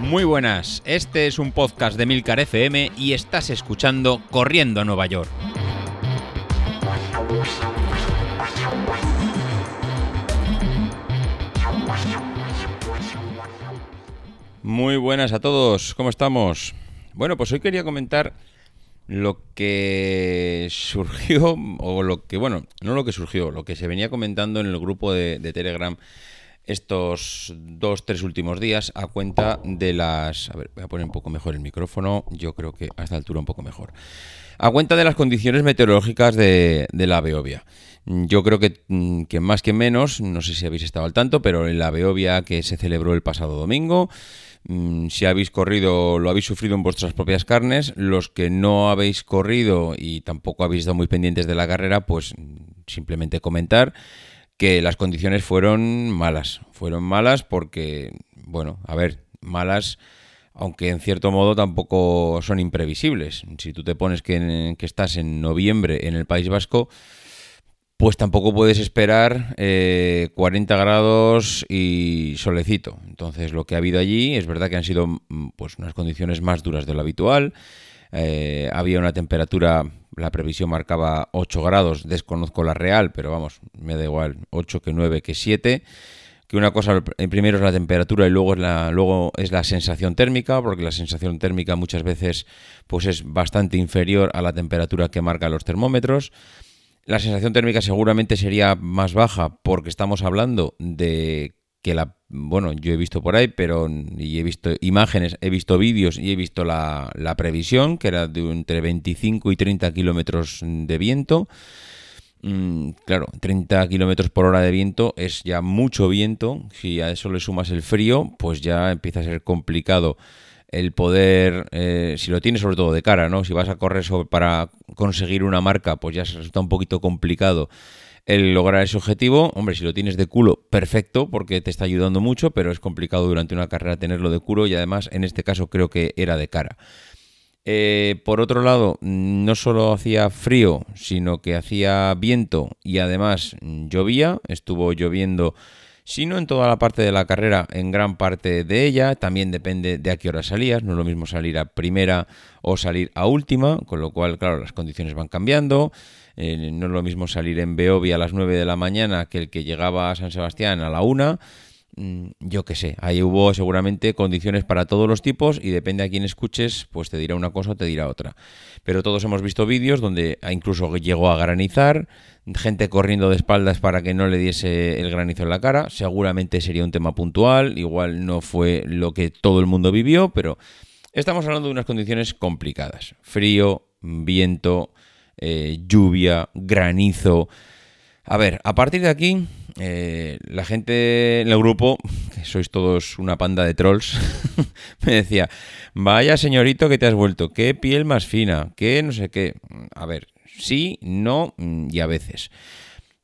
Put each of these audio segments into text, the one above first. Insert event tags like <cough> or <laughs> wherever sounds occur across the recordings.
Muy buenas, este es un podcast de Milcar FM y estás escuchando Corriendo a Nueva York. Muy buenas a todos, ¿cómo estamos? Bueno, pues hoy quería comentar lo que surgió, <laughs> o lo que, bueno, no lo que surgió, lo que se venía comentando en el grupo de, Telegram estos dos, tres últimos días a cuenta de las... A ver, voy a poner un poco mejor el micrófono, yo creo que a esta altura un poco mejor. A cuenta de las condiciones meteorológicas de, la Beovia. Yo creo que, mm, que, más que menos, no sé si habéis estado al tanto, pero en la Beovia que se celebró el pasado domingo, Mm, si habéis corrido, lo habéis sufrido en vuestras propias carnes. Los que no habéis corrido y tampoco habéis estado muy pendientes de la carrera, pues simplemente comentar que las condiciones fueron malas. Fueron malas porque, bueno, a ver, malas, aunque en cierto modo tampoco son imprevisibles. Si tú te pones que, que estás en noviembre en el País Vasco, pues tampoco puedes esperar 40 eh, grados y solecito. Entonces lo que ha habido allí es verdad que han sido mm, pues, unas condiciones más duras de lo habitual. Eh, había una temperatura, la previsión marcaba 8 grados, desconozco la real, pero vamos, me da igual, 8 que 9 que 7 que una cosa primero es la temperatura y luego es la, luego es la sensación térmica, porque la sensación térmica muchas veces pues es bastante inferior a la temperatura que marcan los termómetros. La sensación térmica seguramente sería más baja porque estamos hablando de que la bueno, yo he visto por ahí, pero he visto imágenes, he visto vídeos y he visto la, previsión, que era de entre 25 y 30 kilómetros de viento. Mm, claro, 30 kilómetros por hora de viento es ya mucho viento. Si a eso le sumas el frío, pues ya empieza a ser complicado el poder, eh, si lo tienes sobre todo de cara, ¿no? Si vas a correr para conseguir una marca, pues ya se resulta un poquito complicado el lograr ese objetivo. Hombre, si lo tienes de culo, perfecto, porque te está ayudando mucho, pero es complicado durante una carrera tenerlo de culo y además en este caso creo que era de cara. Eh, por otro lado, no solo hacía frío, sino que hacía viento y además llovía, estuvo lloviendo sino en toda la parte de la carrera, en gran parte de ella. También depende de a qué hora salías, no es lo mismo salir a primera o salir a última, con lo cual, claro, las condiciones van cambiando. Eh, no es lo mismo salir en Beovia a las 9 de la mañana que el que llegaba a San Sebastián a la 1 mm, yo qué sé, ahí hubo seguramente condiciones para todos los tipos y depende a quién escuches, pues te dirá una cosa o te dirá otra. Pero todos hemos visto vídeos donde incluso llegó a granizar, gente corriendo de espaldas para que no le diese el granizo en la cara. Seguramente sería un tema puntual, igual no fue lo que todo el mundo vivió, pero estamos hablando de unas condiciones complicadas. Frío, viento, eh, lluvia, granizo. A ver, a partir de aquí, eh, la gente en el grupo, que sois todos una panda de trolls, <laughs> me decía, vaya señorito que te has vuelto, qué piel más fina, qué no sé qué. A ver, sí, no y a veces.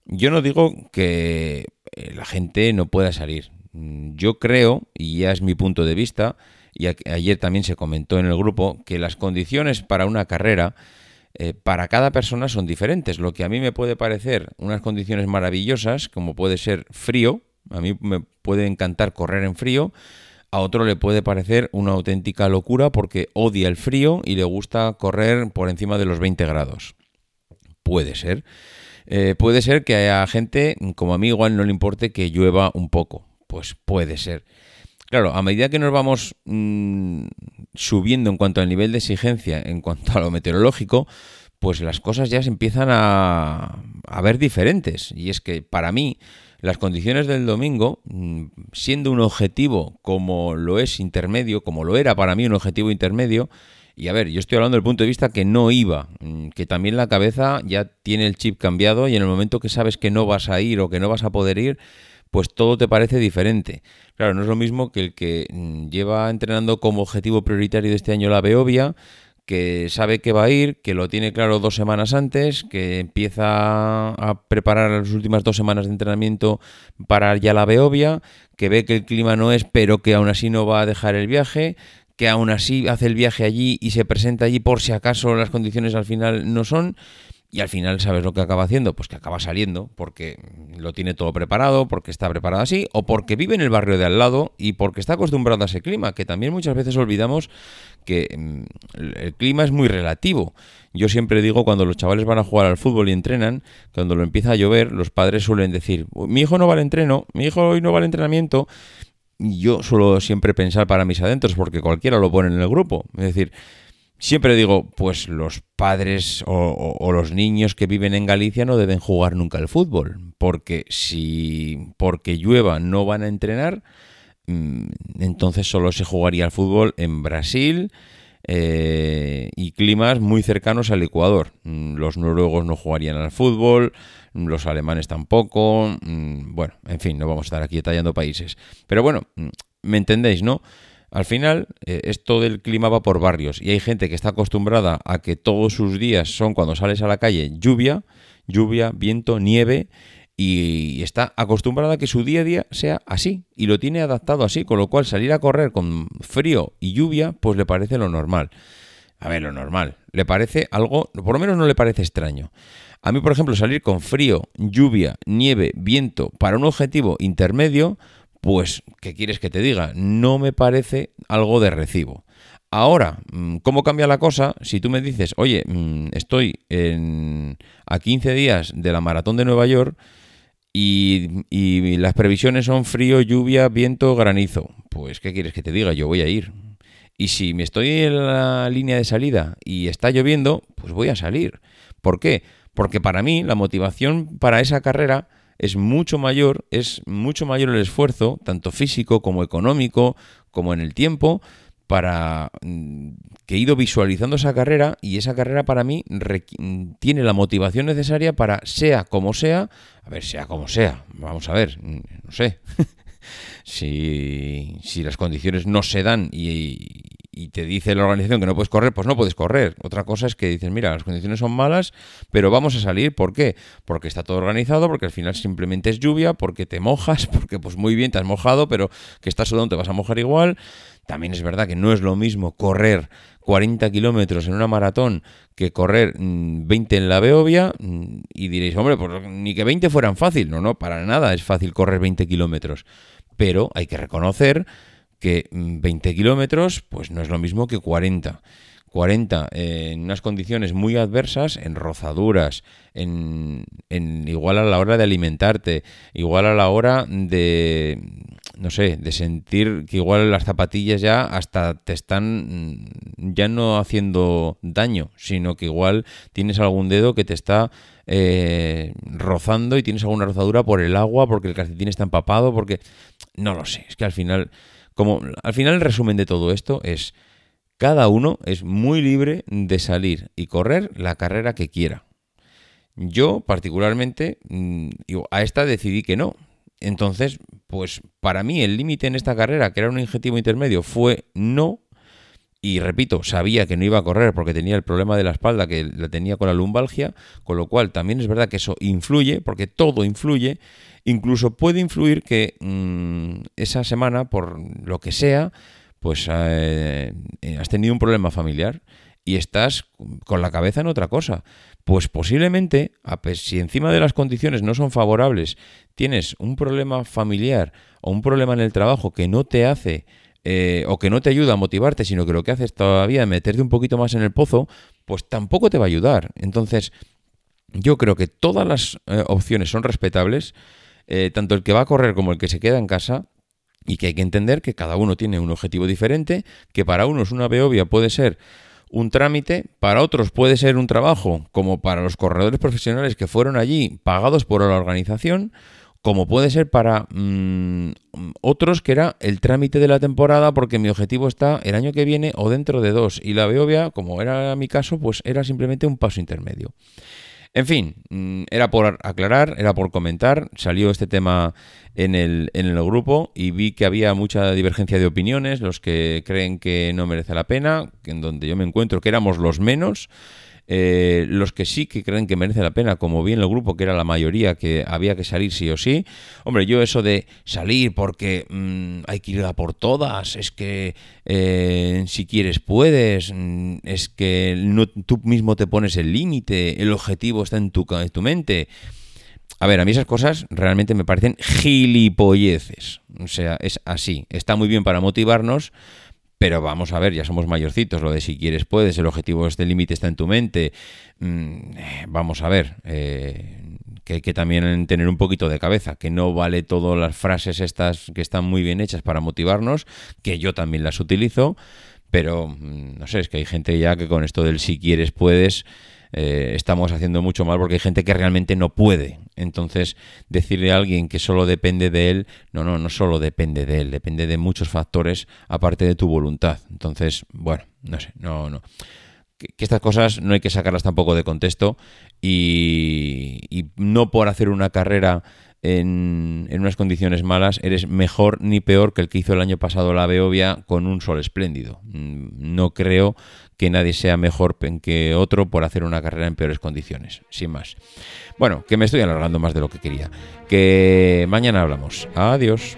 Yo no digo que eh, la gente no pueda salir. Mm, yo creo, y ya es mi punto de vista, y ayer también se comentó en el grupo, que las condiciones para una carrera eh, para cada persona son diferentes. Lo que a mí me puede parecer unas condiciones maravillosas, como puede ser frío, a mí me puede encantar correr en frío, a otro le puede parecer una auténtica locura porque odia el frío y le gusta correr por encima de los 20 grados. Puede ser. Eh, puede ser que haya gente, como a mí igual no le importe que llueva un poco. Pues puede ser. Claro, a medida que nos vamos mm, subiendo en cuanto al nivel de exigencia, en cuanto a lo meteorológico, pues las cosas ya se empiezan a, a ver diferentes. Y es que para mí, las condiciones del domingo, mm, siendo un objetivo como lo es intermedio, como lo era para mí un objetivo intermedio, y a ver, yo estoy hablando del punto de vista que no iba, mm, que también la cabeza ya tiene el chip cambiado y en el momento que sabes que no vas a ir o que no vas a poder ir, pues todo te parece diferente. Claro, no es lo mismo que el que mm, lleva entrenando como objetivo prioritario de este año la Beovia, que sabe que va a ir, que lo tiene claro dos semanas antes, que empieza a preparar las últimas dos semanas de entrenamiento para ya la Beovia, que ve que el clima no es, pero que aún así no va a dejar el viaje, que aún así hace el viaje allí y se presenta allí por si acaso las condiciones al final no son. Y al final, ¿sabes lo que acaba haciendo? Pues que acaba saliendo porque lo tiene todo preparado, porque está preparado así, o porque vive en el barrio de al lado y porque está acostumbrado a ese clima, que también muchas veces olvidamos que mm, el clima es muy relativo. Yo siempre digo cuando los chavales van a jugar al fútbol y entrenan, cuando lo empieza a llover, los padres suelen decir, mi hijo no va al entreno, mi hijo hoy no va al entrenamiento. Y yo suelo siempre pensar para mis adentros, porque cualquiera lo pone en el grupo. Es decir, Siempre digo, pues los padres o, los niños que viven en Galicia no deben jugar nunca al fútbol, porque si porque llueva no van a entrenar, mm, entonces solo se jugaría al fútbol en Brasil eh, y climas muy cercanos al Ecuador. Mm, los noruegos no jugarían al fútbol, los alemanes tampoco, mm, bueno, en fin, no vamos a estar aquí detallando países. Pero bueno, me entendéis, ¿no? Al final, eh, esto del clima va por barrios y hay gente que está acostumbrada a que todos sus días son cuando sales a la calle lluvia, lluvia, viento, nieve y está acostumbrada a que su día a día sea así y lo tiene adaptado así, con lo cual salir a correr con frío y lluvia pues le parece lo normal. A ver, lo normal, le parece algo, por lo menos no le parece extraño. A mí, por ejemplo, salir con frío, lluvia, nieve, viento para un objetivo intermedio, pues, ¿qué quieres que te diga? No me parece algo de recibo. Ahora, mm, ¿cómo cambia la cosa? Si tú me dices, oye, mm, estoy en, a 15 días de la maratón de Nueva York y, y, las previsiones son frío, lluvia, viento, granizo, pues ¿qué quieres que te diga? Yo voy a ir. Y si me estoy en la línea de salida y está lloviendo, pues voy a salir. ¿Por qué? Porque para mí la motivación para esa carrera es mucho mayor, es mucho mayor el esfuerzo, tanto físico como económico, como en el tiempo, para mm, que he ido visualizando esa carrera y esa carrera para mí tiene la motivación necesaria para, sea como sea, a ver, sea como sea, vamos a ver, mm, no sé, <laughs> si, si las condiciones no se dan y, y te dice la organización que no puedes correr, pues no puedes correr. Otra cosa es que dices, mira, las condiciones son malas, pero vamos a salir. ¿Por qué? Porque está todo organizado, porque al final simplemente es lluvia, porque te mojas, <laughs> porque pues muy bien te has mojado, pero que estás sudando te vas a mojar igual. También es verdad que no es lo mismo correr 40 kilómetros en una maratón que correr 20 mm, en la Beovia mm, y diréis, hombre, pues ni que 20 fueran fácil. No, no, para nada es fácil correr 20 kilómetros. Pero hay que reconocer que 20 mm, kilómetros pues no es lo mismo que 40. 40 eh, en unas condiciones muy adversas, en rozaduras, en, en, igual a la hora de alimentarte, igual a la hora de, no sé, de sentir que igual las zapatillas ya hasta te están mm, ya no haciendo daño, sino que igual tienes algún dedo que te está eh, rozando y tienes alguna rozadura por el agua, porque el calcetín está empapado, porque no lo sé, es que al final como al final el resumen de todo esto es cada uno es muy libre de salir y correr la carrera que quiera. Yo particularmente mm, a esta decidí que no. Entonces, pues para mí el límite en esta carrera, que era un objetivo intermedio, fue no. Y repito, sabía que no iba a correr porque tenía el problema de la espalda que la tenía con la lumbalgia, con lo cual también es verdad que eso influye, porque todo influye. Incluso puede influir que mm, esa semana, por lo que sea, pues eh, eh, has tenido un problema familiar y estás con la cabeza en otra cosa. Pues posiblemente, si encima de las condiciones no son favorables, tienes un problema familiar o un problema en el trabajo que no te hace eh, o que no te ayuda a motivarte, sino que lo que haces todavía es meterte un poquito más en el pozo, pues tampoco te va a ayudar. Entonces, yo creo que todas las opciones son respetables. Eh, tanto el que va a correr como el que se queda en casa, y que hay que entender que cada uno tiene un objetivo diferente, que para unos una Beovia puede ser un trámite, para otros puede ser un trabajo, como para los corredores profesionales que fueron allí pagados por la organización, como puede ser para mm, otros que era el trámite de la temporada porque mi objetivo está el año que viene o dentro de dos y la Beovia, como era mi caso, pues era simplemente un paso intermedio. En fin, mm, era por aclarar, era por comentar, salió este tema en el, en el grupo y vi que había mucha divergencia de opiniones, los que creen que no merece la pena, en donde yo me encuentro que éramos los menos. Eh, los que sí que creen que merece la pena, como bien el grupo, que era la mayoría, que había que salir sí o sí. Hombre, yo eso de salir porque mm, hay que ir a por todas, es que eh, si quieres puedes, mm, es que no, tú mismo te pones el límite, el objetivo está en tu, en tu mente. A ver, a mí esas cosas realmente me parecen gilipolleces. O sea, es así. Está muy bien para motivarnos, pero vamos a ver, ya somos mayorcitos, lo de si quieres puedes, el objetivo este límite está en tu mente. Mm, eh, vamos a ver, eh, que hay que también tener un poquito de cabeza, que no vale todas las frases estas que están muy bien hechas para motivarnos, que yo también las utilizo, pero mm, no sé, es que hay gente ya que con esto del si quieres puedes eh, estamos haciendo mucho mal porque hay gente que realmente no puede. Entonces, decirle a alguien que solo depende de él, no, no, no solo depende de él, depende de muchos factores aparte de tu voluntad. Entonces, bueno, no sé, no, no. Que, estas cosas no hay que sacarlas tampoco de contexto y, y no por hacer una carrera en, unas condiciones malas, eres mejor ni peor que el que hizo el año pasado la Beovia con un sol espléndido. Mm, no creo que nadie sea mejor que otro por hacer una carrera en peores condiciones, sin más. Bueno, que me estoy alargando más de lo que quería. Que mañana hablamos. Adiós.